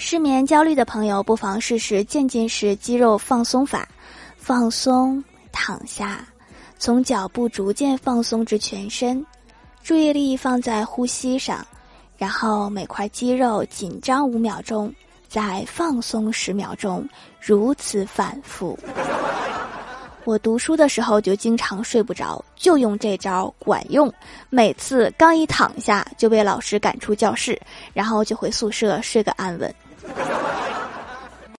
失眠焦虑的朋友不妨试试渐进式肌肉放松法放松躺下从脚部逐渐放松至全身注意力放在呼吸上然后每块肌肉紧张五秒钟再放松十秒钟如此反复。我读书的时候就经常睡不着就用这招管用每次刚一躺下就被老师赶出教室然后就回宿舍睡个安稳。